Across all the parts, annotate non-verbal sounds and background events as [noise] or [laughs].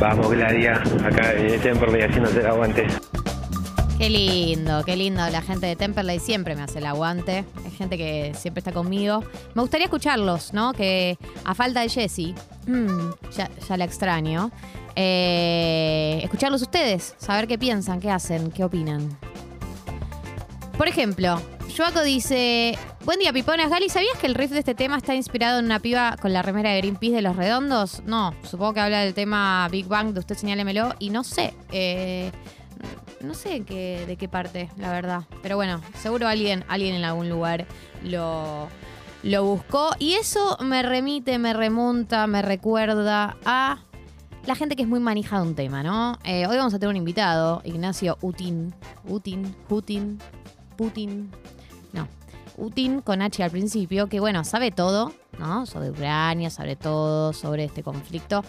Vamos, Gladia, acá en Temperley haciéndote el aguante. Qué lindo, qué lindo. La gente de Temperley siempre me hace el aguante. Es gente que siempre está conmigo. Me gustaría escucharlos, ¿no? Que a falta de Jessie, mm, ya, ya la extraño. eh, escucharlos ustedes, saber qué piensan, qué hacen, qué opinan. Por ejemplo, Joaco dice: Buen día, Piponas. Gali, ¿sabías que el riff de este tema está inspirado en una piba con la remera de Greenpeace de los redondos? No, supongo que habla del tema Big Bang de Usted Señálemelo y no sé. eh, no sé qué, de qué parte, la verdad. Pero bueno, seguro alguien, alguien en algún lugar lo, lo buscó. Y eso me remite, me remonta, me recuerda a la gente que es muy manija de un tema, ¿no? Eh, hoy vamos a tener un invitado, Ignacio Utin. Utin, Putin, Putin. No. Utin con H al principio, que bueno, sabe todo, ¿no? Sobre Ucrania, sabe todo sobre este conflicto.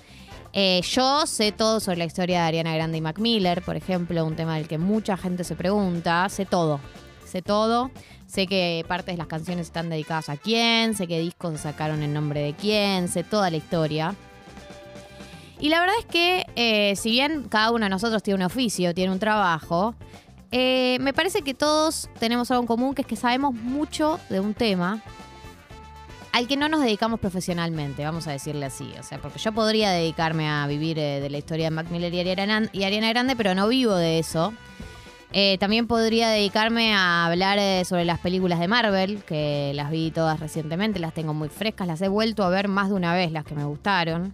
Eh, yo sé todo sobre la historia de Ariana Grande y Mac Miller, por ejemplo, un tema del que mucha gente se pregunta. Sé todo, sé todo. Sé que partes de las canciones están dedicadas a quién, sé qué discos sacaron en nombre de quién, sé toda la historia. Y la verdad es que, eh, si bien cada uno de nosotros tiene un oficio, tiene un trabajo, eh, me parece que todos tenemos algo en común, que es que sabemos mucho de un tema al que no nos dedicamos profesionalmente, vamos a decirle así. O sea, porque yo podría dedicarme a vivir eh, de la historia de Mac Miller y Ariana, Grande, pero no vivo de eso. Eh, también podría dedicarme a hablar sobre las películas de Marvel, que las vi todas recientemente, las tengo muy frescas, las he vuelto a ver más de una vez, las que me gustaron.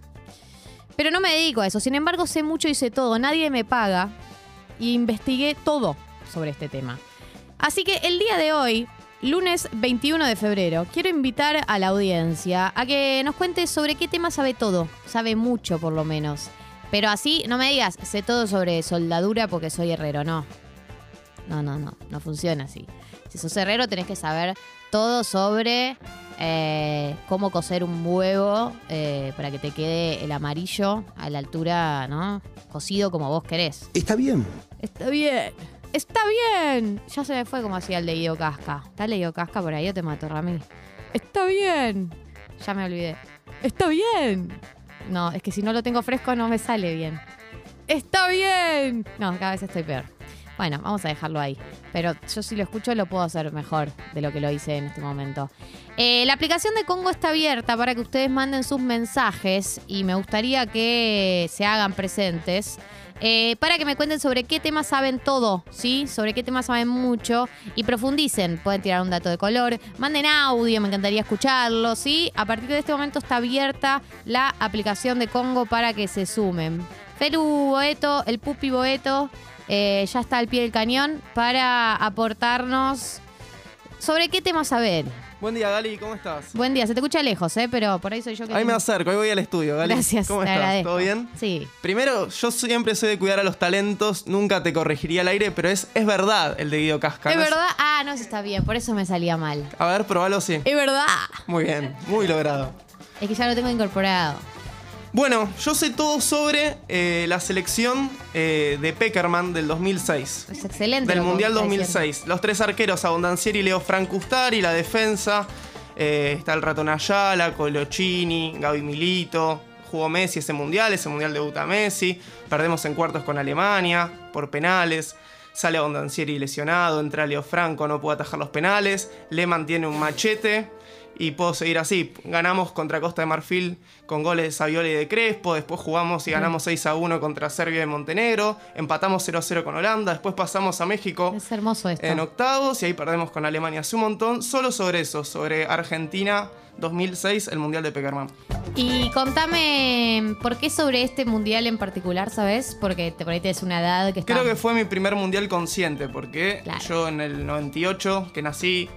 Pero no me dedico a eso, sin embargo sé mucho y sé todo, nadie me paga y investigué todo sobre este tema. Así que el día de hoy, lunes 21 de febrero, quiero invitar a la audiencia a que nos cuente sobre qué tema sabe todo, sabe mucho por lo menos. Pero así, no me digas, sé todo sobre soldadura porque soy herrero, no. No, no, no, no funciona así. Si sos herrero tenés que saber todo sobre eh, cómo coser un huevo eh, para que te quede el amarillo a la altura, ¿no? Cocido como vos querés. Está bien. Está bien. Está bien. Ya se me fue como hacía el de Guido Casca. ¿Está Guido Casca por ahí? Yo te mato, Ramí. Está bien. Ya me olvidé. Está bien. No, es que si no lo tengo fresco no me sale bien. Está bien. No, cada vez estoy peor. Bueno, vamos a dejarlo ahí. Pero yo si lo escucho lo puedo hacer mejor de lo que lo hice en este momento. Eh, la aplicación de Congo está abierta para que ustedes manden sus mensajes y me gustaría que se hagan presentes. Eh, para que me cuenten sobre qué temas saben todo, ¿sí? Sobre qué temas saben mucho y profundicen. Pueden tirar un dato de color, manden audio, me encantaría escucharlo, ¿sí? A partir de este momento está abierta la aplicación de Congo para que se sumen. Felu Boeto, el Pupi Boeto, eh, ya está al pie del cañón para aportarnos sobre qué tema saber. Buen día, Gali, ¿cómo estás? Buen día, se te escucha lejos, ¿eh? Pero por ahí soy yo que... Ahí me acerco, ahí voy al estudio, Gali. Gracias, ¿Cómo te estás? agradezco. ¿Todo bien? Sí. Primero, yo siempre soy de cuidar a los talentos, nunca te corregiría al aire, pero es, es verdad el de Guido Casca. ¿Es verdad? Ah, no, eso está bien, por eso me salía mal. A ver, probalo, sí. Es verdad. Muy bien, muy logrado. Es que ya lo tengo incorporado. Bueno, yo sé todo sobre eh, la selección eh, de Peckerman del 2006. Es excelente. Del Mundial vos estás 2006. Los tres arqueros, Abondancieri y Leo Francustari, la defensa. eh, está el Ratón Ayala, Colochini, Gaby Milito. Jugó Messi ese mundial, ese mundial debuta Messi. Perdemos en cuartos con Alemania por penales. Sale Abondancieri lesionado, entra Leo Franco, no puede atajar los penales. Le mantiene un machete. Y puedo seguir así. Ganamos contra Costa de Marfil con goles de Saviola y de Crespo. Después jugamos y ganamos 6 a 1 contra Serbia y Montenegro. Empatamos 0 a 0 con Holanda. Después pasamos a México. Es hermoso esto. en octavos y ahí perdemos con Alemania hace un montón. Solo sobre eso, sobre Argentina 2006, el Mundial de Peckerman. Y contame, ¿por qué sobre este mundial en particular, sabes? Porque te, por ahí tenés una edad que está... Creo que fue mi primer mundial consciente, porque Claro. yo en el 98, que nací,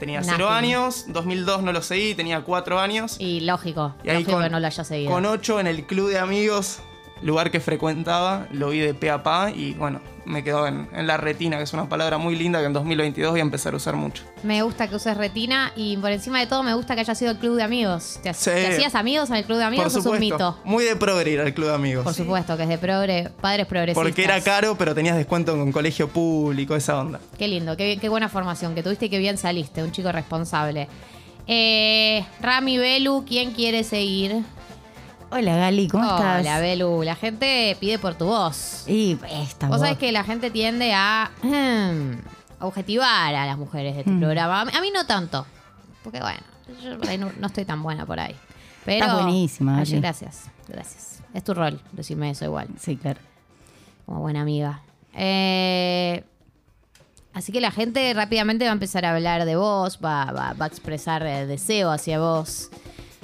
tenía Nothing. 0 años, 2002 no lo seguí, tenía 4 años. Y lógico, Y ahí lógico con- que no lo haya seguido. Con 8 en el club de amigos, lugar que frecuentaba, lo vi de pe a pa y bueno, me quedó en, en la retina, que es una palabra muy linda que en 2022 voy a empezar a usar mucho. Me gusta que uses retina y por encima de todo me gusta que haya sido el club de amigos. ¿Te, ha- Sí. te hacías amigos en el club de amigos Por o es un mito? muy de progre ir al club de amigos. Por supuesto, que es de progre, padres progresistas. Porque era caro, pero tenías descuento con colegio público, esa onda. Qué lindo, qué, qué buena formación que tuviste y qué bien saliste, un chico responsable. Eh, Rami Belu, ¿quién quiere seguir? Hola Gali, ¿cómo estás? Hola, Belu. La gente pide por tu voz. Y esta Vos voz. sabés que la gente tiende a objetivar a las mujeres de tu Mm. programa. A mí- A mí no tanto. Porque bueno, yo por ahí no, no estoy tan buena por ahí. Pero, Estás buenísima, Ay, Gali. gracias, gracias. Es tu rol, decirme eso igual, Sí, claro. como buena amiga. Eh, así que la gente rápidamente va a empezar a hablar de vos, va, va- va a expresar eh, deseo hacia vos.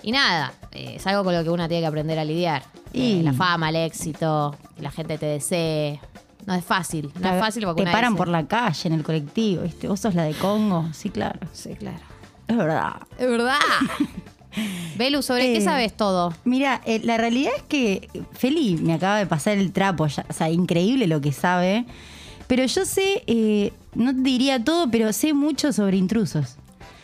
Y nada, es algo con lo que uno tiene que aprender a lidiar. Y- Eh, la fama, el éxito, que la gente te desee. No es fácil, no es fácil porque Te una paran dice- por la calle, en el colectivo, ¿viste? Vos sos la de Congo. Sí, claro. Sí, claro. Es verdad. Es verdad. [laughs] Belu, ¿sobre qué Eh, sabes todo? Mira, eh, la realidad es que Feli me acaba de pasar el trapo, ya- o sea, increíble lo que sabe. Pero yo sé, eh, no te diría todo, pero sé mucho sobre intrusos.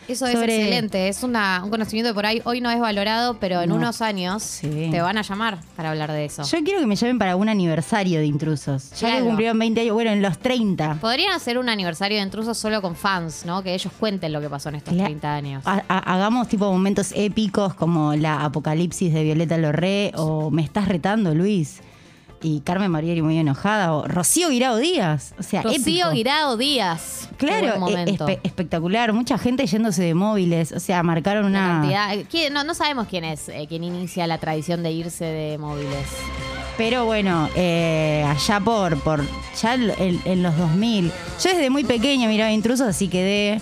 Eso es sobre- excelente, es una- un conocimiento que por ahí hoy no es valorado, pero en No. unos años Sí. te van a llamar para hablar de eso. Yo quiero que me llamen para un aniversario de intrusos. Ya Claro. que cumplieron 20 años, bueno, en los 30. Podrían hacer un aniversario de intrusos solo con fans, ¿no? Que ellos cuenten lo que pasó en estos Cla- 30 años. Ha- ha- hagamos tipo momentos épicos como la apocalipsis de Violeta Lorré o Me estás retando, Luis. Y Carmen Marieri muy enojada o Rocío Guirao Díaz. O sea, Rocío épico. Guirao Díaz. Claro, e- espe- espectacular. Mucha gente yéndose de móviles. O sea, marcaron una. cantidad- eh, ¿quién? No, no sabemos quién es eh, quien inicia la tradición de irse de móviles. Pero bueno, eh, allá por, por ya en, en los 2000. Yo desde muy pequeña miraba intrusos, así quedé.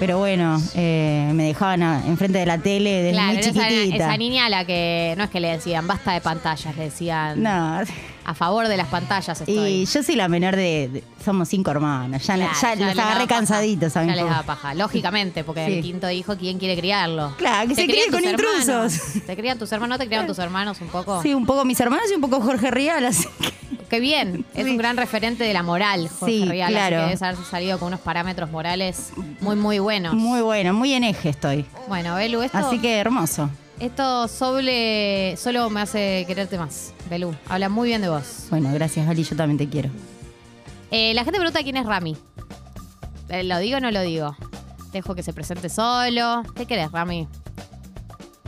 Pero bueno, eh, me dejaban a- enfrente de la tele desde claro, muy era esa, chiquitita. esa niña a la que no es que le decían basta de pantallas, le decían No. A favor de las pantallas estoy. Y yo soy la menor de. de- somos cinco hermanos. Ya, Claro, ya ya los les agarré paja. cansaditos a mi Ya les daba paja, lógicamente, porque Sí. el quinto hijo, ¿quién quiere criarlo? Claro, que Te se crían críe con tus intrusos. hermanos. ¿Te crían tus hermanos? ¿No te crían tus hermanos un poco? Sí, un poco mis hermanos y un poco Jorge Rial, así que- Qué bien, es Sí. un gran referente de la moral, Jorge Sí, Rial, así claro. que debes haber salido con unos parámetros morales muy, muy buenos. Muy bueno, muy en eje estoy. Bueno, Belu, esto, Así que hermoso. Esto solo me hace quererte más. Belu, habla muy bien de vos. Bueno, gracias, Gali, yo también te quiero. Eh, la gente pregunta quién es Rami. Eh, ¿Lo digo o no lo digo? Dejo que se presente solo. ¿Qué querés, Rami?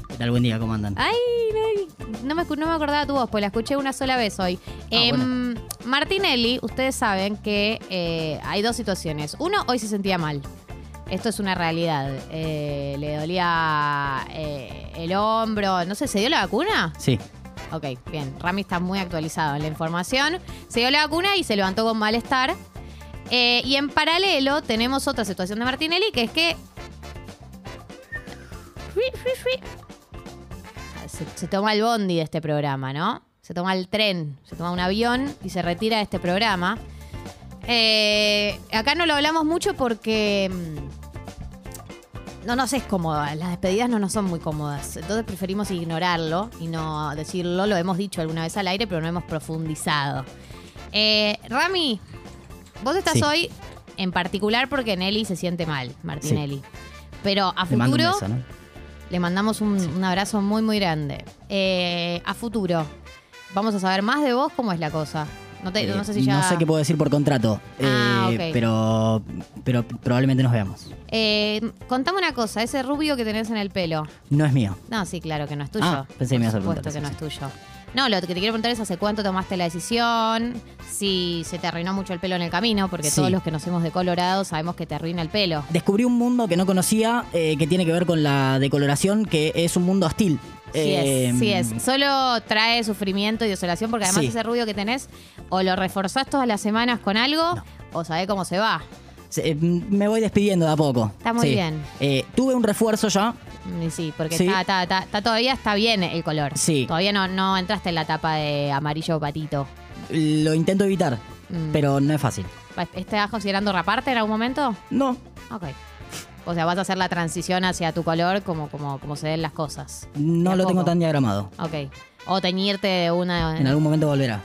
¿Qué tal? Buen día, ¿cómo andan? Ay, no, no me, no me acordaba tu voz, pues la escuché una sola vez hoy. Em, Martinelli, ustedes saben que eh, hay dos situaciones. Uno, hoy se sentía mal. Esto es una realidad. Eh, le dolía eh, el hombro. No sé, ¿se dio la vacuna? Sí, Ok, bien. Rami está muy actualizado en la información. Se dio la vacuna y se levantó con malestar. Eh, y en paralelo tenemos otra situación de Martinelli, que es que... Se, se toma el bondi de este programa, ¿no? Se toma el tren, se toma un avión y se retira de este programa. Eh, acá no lo hablamos mucho porque... no nos es cómoda, las despedidas no nos son muy cómodas. Entonces preferimos ignorarlo y no decirlo. Lo hemos dicho alguna vez al aire, pero no hemos profundizado. Eh, Rami, vos estás Sí. hoy en particular porque Nelly se siente mal, Martinelli. Pero a futuro le mandamos un, un abrazo muy, muy grande. Eh, a futuro, vamos a saber más de vos, ¿cómo es la cosa? No, te- Eh, no sé si ya... no sé qué puedo decir por contrato, Ah, eh, pero, pero probablemente nos veamos. Eh, contame una cosa, ese rubio que tenés en el pelo. No es mío. No, sí, claro que no es tuyo. Ah, pensé que me ibas a Por supuesto preguntar que no es tuyo. No, lo que te quiero preguntar es hace cuánto tomaste la decisión, si se te arruinó mucho el pelo en el camino, porque Sí. todos los que nos hemos decolorado sabemos que te arruina el pelo. Descubrí un mundo que no conocía eh, que tiene que ver con la decoloración, que es un mundo hostil. Sí Eh, es, sí es. Solo trae sufrimiento y desolación porque además Sí. ese rubio que tenés o lo reforzás todas las semanas con algo No. o sabés cómo se va. se- eh, me voy despidiendo de a poco. Está muy Sí. bien. Eh, tuve un refuerzo ya. Mm, sí, porque Sí. Está, está- está- está- todavía está bien el color. Sí. Todavía no, no entraste en la etapa de amarillo patito. Lo intento evitar, Mm. pero no es fácil. ¿Estás considerando raparte en algún momento? No, Ok. O sea, vas a hacer la transición hacia tu color como, como, como se ven las cosas. no lo tengo tan diagramado. Ok. O teñirte de una... En algún momento volverá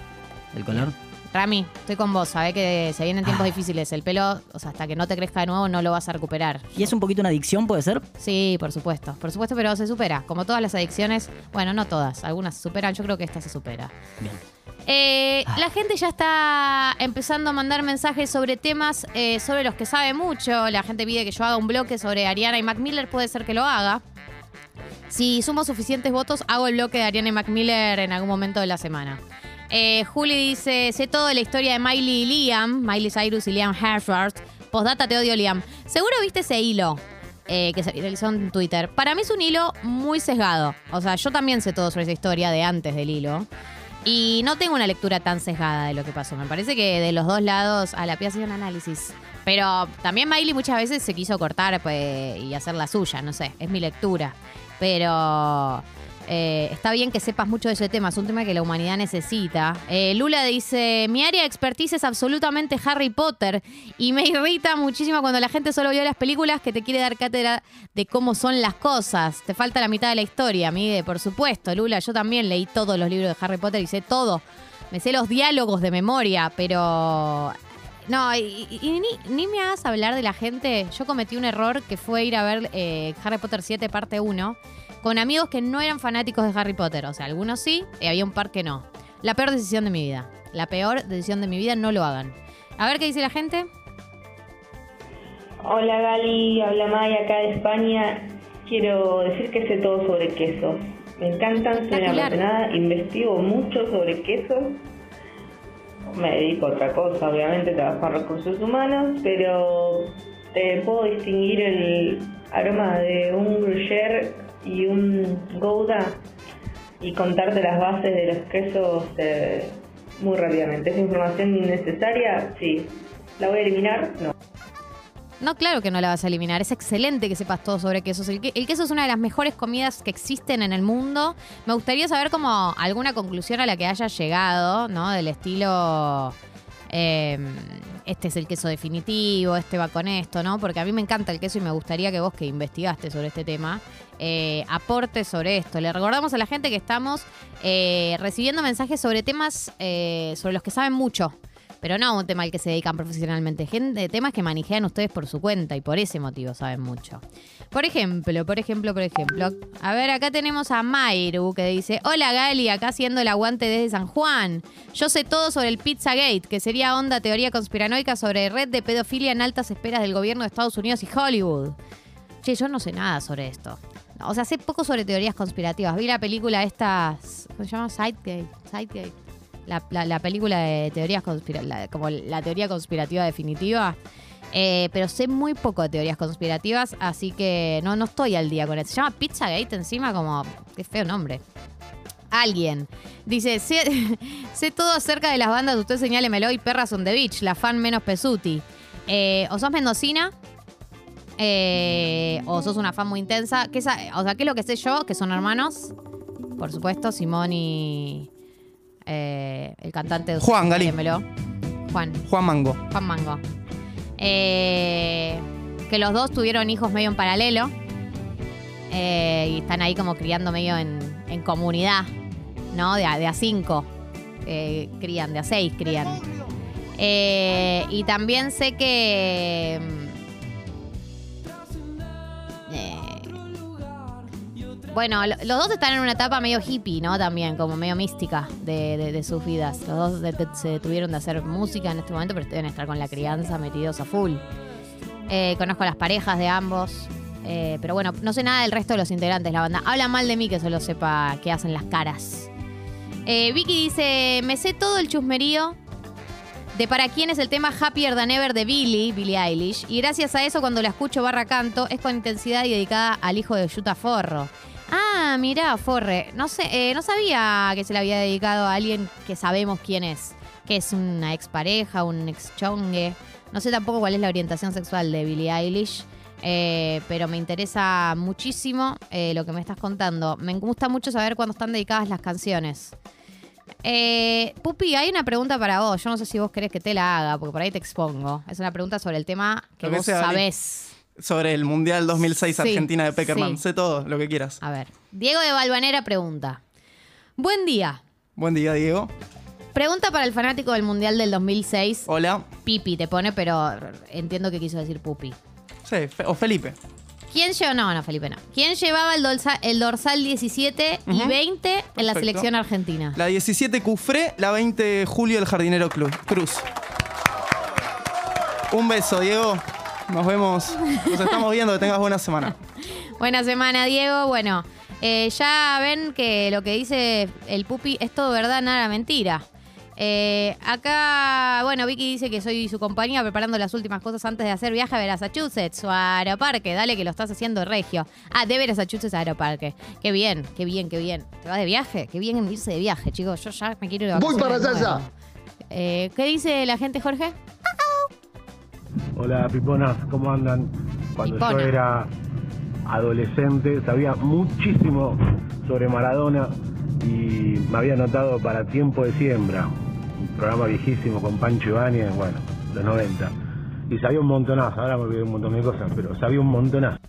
el color. Rami, estoy con vos. Sabés que se vienen Ah. tiempos difíciles. El pelo, o sea, hasta que no te crezca de nuevo, no lo vas a recuperar. ¿Y es un poquito una adicción, puede ser? Sí, por supuesto. Por supuesto, pero se supera. Como todas las adicciones. Bueno, no todas. Algunas se superan. Yo creo que esta se supera. Bien. Eh, Ah. La gente ya está empezando a mandar mensajes sobre temas eh, sobre los que sabe mucho. La gente pide que yo haga un bloque sobre Ariana y Mac Miller. Puede ser que lo haga. Si sumo suficientes votos, hago el bloque de Ariane Macmiller en algún momento de la semana. Eh, Juli dice, sé todo de la historia de Miley y Liam, Miley Cyrus y Liam Hemsworth. Postdata, te odio, Liam. Seguro viste ese hilo eh, que se viralizó en Twitter. Para mí es un hilo muy sesgado. O sea, yo también sé todo sobre esa historia de antes del hilo. Y no tengo una lectura tan sesgada de lo que pasó. Me parece que de los dos lados a la pie ha sido un análisis. Pero también Miley muchas veces se quiso cortar pues, y hacer la suya, no sé, es mi lectura. Pero eh, está bien que sepas mucho de ese tema, es un tema que la humanidad necesita. Eh, Lula dice, mi área de expertise es absolutamente Harry Potter y me irrita muchísimo cuando la gente solo vio las películas que te quiere dar cátedra de cómo son las cosas. Te falta la mitad de la historia, Miguel, por supuesto. Lula, yo también leí todos los libros de Harry Potter y sé todo. Me sé los diálogos de memoria, pero... No, y, y- y ni, ni me hagas hablar de la gente. Yo cometí un error que fue ir a ver eh, Harry Potter 7 parte 1 con amigos que no eran fanáticos de Harry Potter. O sea, algunos sí, y había un par que no. La peor decisión de mi vida. La peor decisión de mi vida, no lo hagan. A ver qué dice la gente. Hola Gali, habla Maya acá de España. Quiero decir que sé todo sobre quesos. Me encantan, soy una apasionada, investigo mucho sobre quesos. Me dedico a otra cosa, obviamente, trabajo en recursos humanos, pero te puedo distinguir el aroma de un gruyère y un gouda y contarte las bases de los quesos eh, muy rápidamente. ¿Es información innecesaria? Sí. ¿La voy a eliminar? No. No, claro que no la vas a eliminar. Es excelente que sepas todo sobre quesos. El, que- el queso es una de las mejores comidas que existen en el mundo. Me gustaría saber como alguna conclusión a la que hayas llegado, ¿no? Del estilo. eh, este es el queso definitivo, este va con esto, ¿no? Porque a mí me encanta el queso y me gustaría que vos que investigaste sobre este tema eh, aportes sobre esto. Le recordamos a la gente que estamos eh, recibiendo mensajes sobre temas eh, sobre los que saben mucho. Pero no un tema al que se dedican profesionalmente. Gente, temas que manejan ustedes por su cuenta y por ese motivo saben mucho. Por ejemplo, por ejemplo, por ejemplo. A ver, acá tenemos a Mayru que dice: Hola Gali, acá haciendo el aguante desde San Juan. Yo sé todo sobre el Pizzagate, que sería onda teoría conspiranoica sobre red de pedofilia en altas esperas del gobierno de Estados Unidos y Hollywood. Che, yo no sé nada sobre esto. O sea, sé poco sobre teorías conspirativas. Vi la película esta, ¿cómo se llama? Sidegate. Sidegate. La, la- la película de teorías conspirativas, como la teoría conspirativa definitiva. Eh, pero sé muy poco de teorías conspirativas, así que no, no estoy al día con eso. Se llama Pizzagate encima, como. Qué feo nombre. Alguien. Dice, sé, [laughs] sé todo acerca de las bandas, usted señálemelo y Perras on the Beach, la fan menos Pesuti. Eh, o sos mendocina, eh, o sos una fan muy intensa. ¿Qué o sea, ¿qué es lo que sé yo? Que son hermanos. Por supuesto, Simón y eh, el cantante de Juan. Señálemelo. Juan, Juan Mango. Juan Mango. Eh, que los dos tuvieron hijos medio en paralelo. Eh, y están ahí como criando medio en, en comunidad, ¿no? De a, de a cinco crían, de a seis crían. Y también sé que. Bueno, lo- los dos están en una etapa medio hippie, ¿no? También, como medio mística de, sus vidas. Los dos de- se detuvieron de hacer música en este momento, pero deben estar con la crianza metidos a full. Eh, conozco a las parejas de ambos. eh, pero bueno, no sé nada del resto de los integrantes de la banda. Habla mal de mí que solo sepa qué hacen las caras. Eh, Vicky dice: Me sé todo el chusmerío de para quién es el tema Happier Than Ever de Billie, Billie Eilish. Y gracias a eso, cuando la escucho barra canto, es con intensidad y dedicada al hijo de Yuta Forro. Ah, mirá, Forre. No sé, eh, no sabía que se le había dedicado a alguien que sabemos quién es. Que es una expareja, un ex chongue. No sé tampoco cuál es la orientación sexual de Billie Eilish. eh, pero me interesa muchísimo eh, lo que me estás contando. Me gusta mucho saber cuándo están dedicadas las canciones. Eh, Pupi, hay una pregunta para vos. Yo no sé si vos querés que te la haga, porque por ahí te expongo. Es una pregunta sobre el tema que vos sea, sabés. Sobre el Mundial 2006 Sí, Argentina de Peckerman. sí. Sé todo, lo que quieras. A ver. Diego de Balvanera pregunta. Buen día. Buen día, Diego. Pregunta para el fanático del Mundial del 2006. Hola. Pipi te pone, pero entiendo que quiso decir Pupi. Sí, o Felipe. ¿Quién llevaba? No, no, Felipe, no. ¿Quién llevaba el, dolsa- el dorsal 17 y Ujú. 20 en la selección argentina? La 17 Cufré, la 20 Julio el Jardinero Cruz. Un beso, Diego. Nos vemos. Nos estamos viendo. Que tengas buena semana. Buena semana, Diego. Bueno, Eh, ya ven que lo que dice el pupi es todo verdad, nada mentira. Eh, acá, bueno, Vicky dice que soy su compañía preparando las últimas cosas antes de hacer viaje a Massachusetts o a Aeroparque. Dale que lo estás haciendo regio. Ah, de Massachusetts a Aeroparque. Qué bien, qué bien, qué bien. ¿Te vas de viaje? Qué bien irse de viaje, chicos. Yo ya me quiero ir de Voy para allá. Eh, ¿Qué dice la gente, Jorge? Hola Piponas, ¿cómo andan? Cuando Pipona. yo era adolescente sabía muchísimo sobre Maradona y me había anotado para Tiempo de Siembra, un programa viejísimo con Pancho Ibáñez, bueno, los 90. Y sabía un montonazo, ahora me olvidé un montón de cosas, pero sabía un montonazo.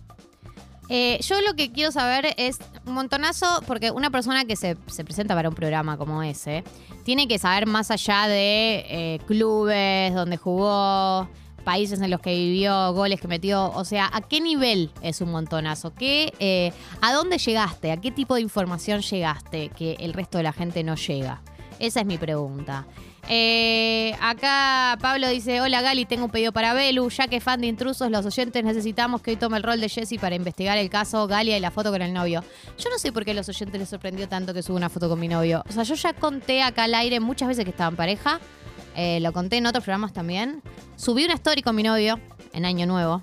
Eh, yo lo que quiero saber es un montonazo, porque una persona que se, se presenta para un programa como ese, tiene que saber más allá de eh, clubes, donde jugó, países en los que vivió, goles que metió. O sea, ¿a qué nivel es un montonazo? ¿Qué, eh, ¿A dónde llegaste? ¿A qué tipo de información llegaste que el resto de la gente no llega? Esa es mi pregunta. Eh, acá Pablo dice, hola Gali, tengo un pedido para Belu, ya que fan de intrusos, los oyentes necesitamos que hoy tome el rol de Jesse para investigar el caso Galia y la foto con el novio. Yo no sé por qué a los oyentes les sorprendió tanto que suba una foto con mi novio. O sea, yo ya conté acá al aire muchas veces que estaba en pareja, eh, lo conté en otros programas también. Subí una story con mi novio en Año Nuevo,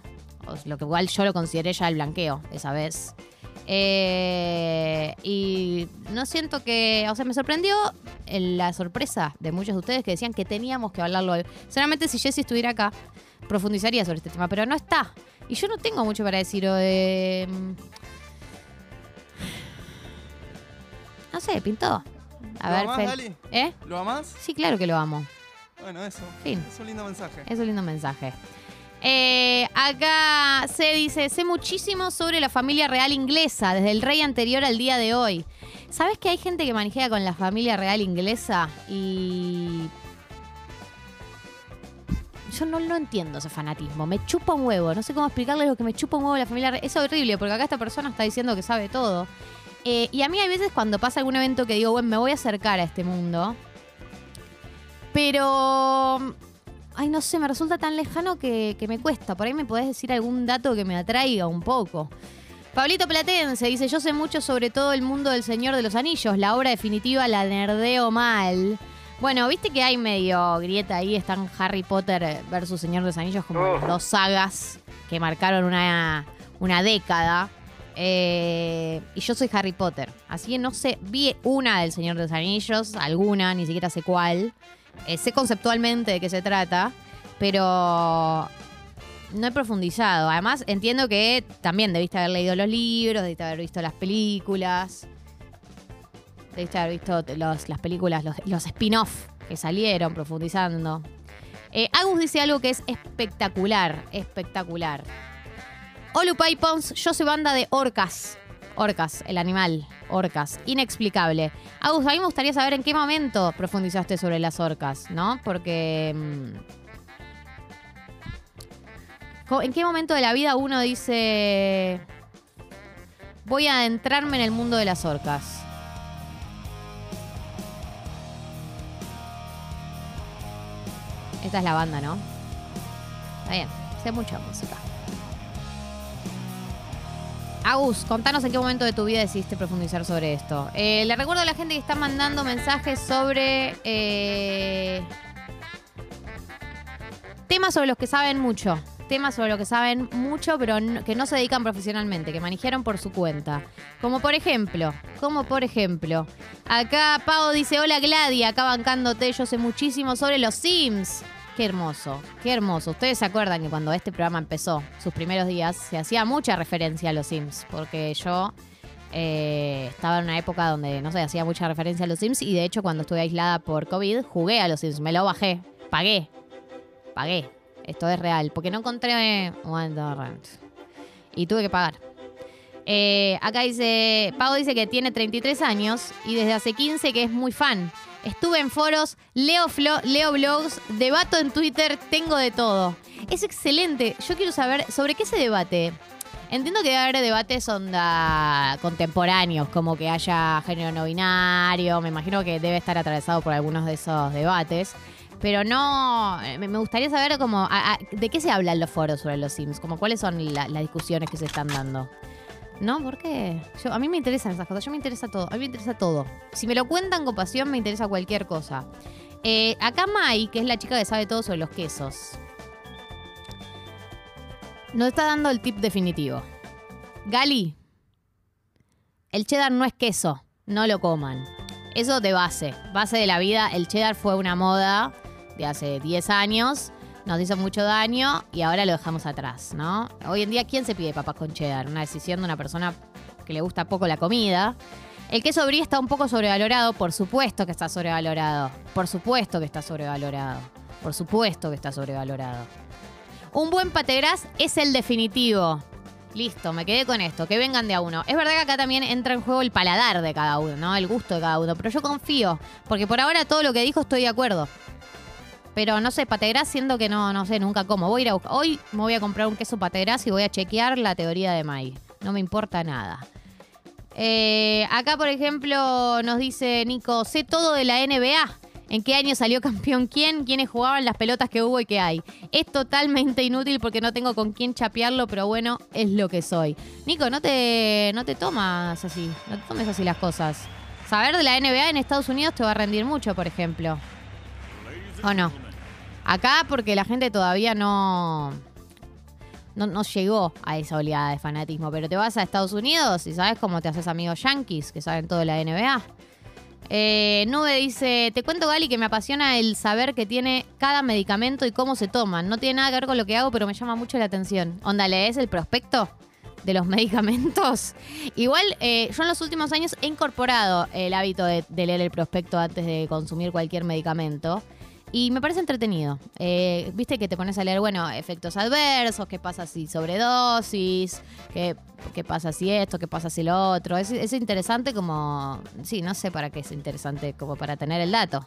lo que igual yo lo consideré ya el blanqueo esa vez. Eh, y no siento que, o sea, me sorprendió el- la sorpresa de muchos de ustedes que decían que teníamos que hablarlo hoy. Seguramente si Jesse estuviera acá, profundizaría sobre este tema, pero no está. Y yo no tengo mucho para decir. de- no sé, pintó. A ¿Lo ver, amás, Fel. Gali? ¿Eh? ¿Lo amás? Sí, claro que lo amo. Bueno, eso. Fin. Es un lindo mensaje. Es un lindo mensaje. Eh, acá se dice, sé muchísimo sobre la familia real inglesa, desde el rey anterior al día de hoy. ¿Sabes que hay gente que manejea con la familia real inglesa? Y... Yo no lo entiendo ese fanatismo. Me chupa un huevo. No sé cómo explicarles lo que me chupa un huevo la familia real. Es horrible, porque acá esta persona está diciendo que sabe todo. Eh, y a mí hay veces cuando pasa algún evento que digo, bueno, me voy a acercar a este mundo. Pero Ay, no sé, me resulta tan lejano que, que me cuesta. Por ahí me podés decir algún dato que me atraiga un poco. Pablito Platense dice, yo sé mucho sobre todo el mundo del Señor de los Anillos. La obra definitiva la nerdeo mal. Bueno, viste que hay medio grieta ahí. Están Harry Potter versus Señor de los Anillos como las dos sagas que marcaron una, una década. Eh, y yo soy Harry Potter. Así que no sé, vi una del Señor de los Anillos, alguna, ni siquiera sé cuál. Eh, sé conceptualmente de qué se trata, pero no he profundizado. Además, entiendo que también debiste haber leído los libros, debiste haber visto las películas, debiste haber visto los- las películas, los, los spin-off que salieron profundizando. Eh, Agus dice algo que es espectacular, espectacular. Olupay Pons, yo soy banda de orcas. Orcas, el animal. Orcas. Inexplicable. Agus, a mí me gustaría saber en qué momento profundizaste sobre las orcas, ¿no? Porque. mm, ¿En qué momento de la vida uno dice. Voy a adentrarme en el mundo de las orcas? Esta es la banda, ¿no? Está bien, sé mucha música. Agus, contanos en qué momento de tu vida decidiste profundizar sobre esto. Eh, le recuerdo a la gente que está mandando mensajes sobre eh, temas sobre los que saben mucho. Temas sobre los que saben mucho, pero no- que no se dedican profesionalmente, que manejaron por su cuenta. Como por ejemplo, como por ejemplo, acá Pau dice, hola Gladia, acá bancándote, yo sé muchísimo sobre los Sims. Qué hermoso, qué hermoso. Ustedes se acuerdan que cuando este programa empezó, sus primeros días, se hacía mucha referencia a los Sims, porque yo eh, estaba en una época donde, no sé, hacía mucha referencia a los Sims y de hecho cuando estuve aislada por COVID, jugué a los Sims, me lo bajé, pagué, pagué. Esto es real, porque no encontré Wonderland. Y tuve que pagar. Eh, acá dice, Pago dice que tiene 33 años y desde hace 15 que es muy fan. Estuve en foros, leo, flo- leo blogs, debato en Twitter, tengo de todo. Es excelente. Yo quiero saber sobre qué se debate. Entiendo que debe haber debates onda contemporáneos, como que haya género no binario. Me imagino que debe estar atravesado por algunos de esos debates. Pero no, eh, me gustaría saber como, de qué se habla en los foros sobre los Sims, como cuáles son la- las discusiones que se están dando. ¿No? ¿Por qué? A mí me interesan esas cosas. Yo me interesa todo. A mí me interesa todo. Si me lo cuentan con pasión, me interesa cualquier cosa. Eh, acá Mai, que es la chica que sabe todo sobre los quesos, nos está dando el tip definitivo. Gali, el cheddar no es queso. No lo coman. Eso de base. Base de la vida. El cheddar fue una moda de hace 10 años. Nos hizo mucho daño y ahora lo dejamos atrás, ¿no? Hoy en día, ¿quién se pide papas con cheddar? Una decisión de una persona que le gusta poco la comida. El queso brie está un poco sobrevalorado, por supuesto que está sobrevalorado. Por supuesto que está sobrevalorado. Por supuesto que está sobrevalorado. Un buen pategras es el definitivo. Listo, me quedé con esto, que vengan de a uno. Es verdad que acá también entra en juego el paladar de cada uno, ¿no? El gusto de cada uno. Pero yo confío, porque por ahora todo lo que dijo estoy de acuerdo. Pero no sé, pategras siendo que no, no sé, nunca como. Voy a Hoy me voy a comprar un queso pategras y voy a chequear la teoría de May. No me importa nada. Eh, acá, por ejemplo, nos dice Nico, sé todo de la NBA. ¿En qué año salió campeón quién? ¿Quiénes jugaban las pelotas que hubo y qué hay? Es totalmente inútil porque no tengo con quién chapearlo, pero bueno, es lo que soy. Nico, no te, no te tomas así, no te tomes así las cosas. Saber de la NBA en Estados Unidos te va a rendir mucho, por ejemplo. ¿O no? Acá porque la gente todavía no, no, llegó a esa oleada de fanatismo. Pero te vas a Estados Unidos y sabes cómo te haces amigos yankees que saben todo de la NBA. Eh, Nube dice, te cuento Gali que me apasiona el saber que tiene cada medicamento y cómo se toman. No tiene nada que ver con lo que hago, pero me llama mucho la atención. Onda, ¿lees el prospecto de los [laughs] medicamentos? Igual, eh, yo en los últimos años he incorporado el hábito de leer el prospecto antes de consumir cualquier medicamento. Y me parece entretenido. Eh, Viste que te pones a leer, bueno, efectos adversos, qué pasa si sobredosis, qué, qué pasa si esto, qué pasa si lo otro. Es, es interesante como, sí, no sé para qué es interesante, como para tener el dato.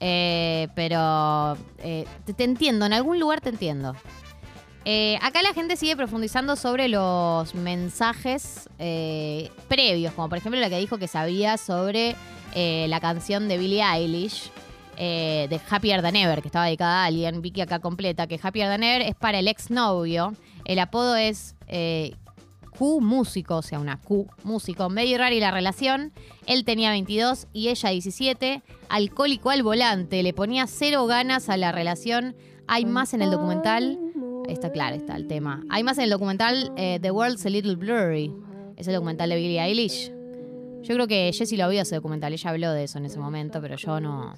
Eh, pero eh, te, entiendo, en algún lugar te entiendo. Eh, acá la gente sigue profundizando sobre los mensajes previos, como por ejemplo la que dijo que sabía sobre la canción de Billie Eilish, eh, de Happier Than Ever, que estaba dedicada a alguien, Vicky acá completa, que Happier Than Ever es para el exnovio, el apodo es eh, Q músico, o sea, una Q músico, medio rara y la relación, él tenía 22 y ella 17, alcohólico al volante, le ponía cero ganas a la relación, hay más en el documental, está claro, está el tema. Hay más en el documental eh, The World's a Little Blurry. Es el documental de Billie Eilish. Yo creo que Jessie lo vio ese documental, ella habló de eso en ese momento, pero yo no,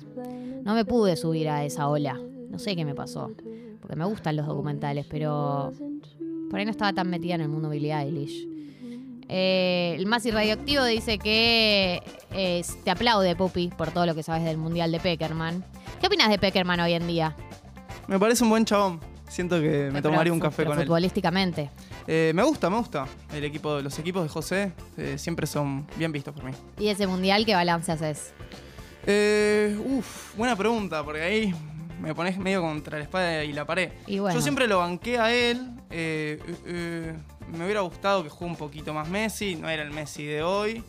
no me pude subir a esa ola. No sé qué me pasó. Porque me gustan los documentales, pero por ahí no estaba tan metida en el mundo Billie Eilish. Eh, el más irradioactivo dice que eh, te aplaude, Pupi, por todo lo que sabes del Mundial de Peckerman. ¿Qué opinas de Peckerman hoy en día? Me parece un buen chabón. Siento que me Pero tomaría un café con él. Futbolísticamente. Eh, me gusta, me gusta. El equipo, los equipos de José eh, siempre son bien vistos por mí. ¿Y ese mundial qué balance haces? Eh, uf, buena pregunta, porque ahí me pones medio contra la espada y la pared. Y bueno. Yo siempre lo banqué a él. eh, eh, eh, me hubiera gustado que juegue un poquito más Messi. No era el Messi de hoy.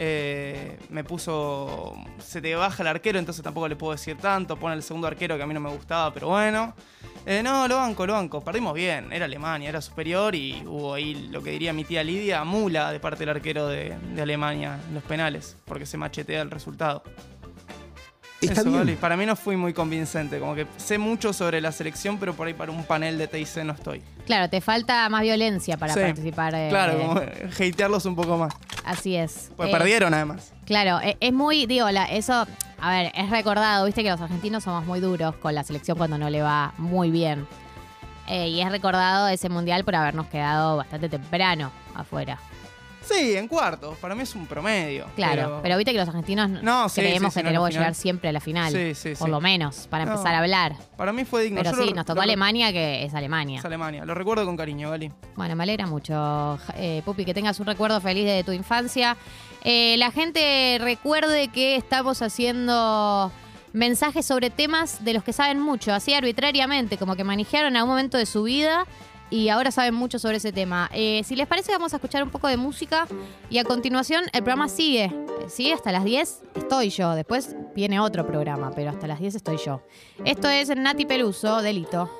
Eh, me puso. Se te baja el arquero, entonces tampoco le puedo decir tanto. Pone el segundo arquero que a mí no me gustaba, pero bueno. Eh, no, lo banco, lo banco. Perdimos bien. Era Alemania, era superior y hubo ahí lo que diría mi tía Lidia, mula de parte del arquero de, de Alemania en los penales, porque se machetea el resultado. Está Eso, bien. Para mí no fui muy convincente. Como que sé mucho sobre la selección, pero por ahí para un panel de TIC no estoy. Claro, te falta más violencia para Sí. participar. eh, Claro, como hatearlos un poco más. Así es. Pues Eh, perdieron además. Claro, e- es muy, digo, la- eso, a ver, es recordado, viste que los argentinos somos muy duros con la selección cuando no le va muy bien. Eh, y es recordado ese mundial por habernos quedado bastante temprano afuera. Sí, en cuartos. Para mí es un promedio. Claro, pero, viste que los argentinos No, sí, creemos sí, sí, que tenemos que llegar siempre a la final. Sí, sí, por lo menos, para No. empezar a hablar. Para mí fue digno. Pero Yo sí, lo- nos tocó lo- Alemania, que es Alemania. Es Alemania. Lo recuerdo con cariño, Gali. Bueno, me alegra mucho, eh, Pupi, que tengas un recuerdo feliz de tu infancia. Eh, la gente recuerde que estamos haciendo mensajes sobre temas de los que saben mucho, así arbitrariamente, como que manejaron a un momento de su vida y ahora saben mucho sobre ese tema. Eh, si les parece, vamos a escuchar un poco de música y a continuación el programa sigue. Sigue hasta las 10, estoy yo. Después viene otro programa, pero hasta las 10 estoy yo. Esto es Nati Peluso, Delito.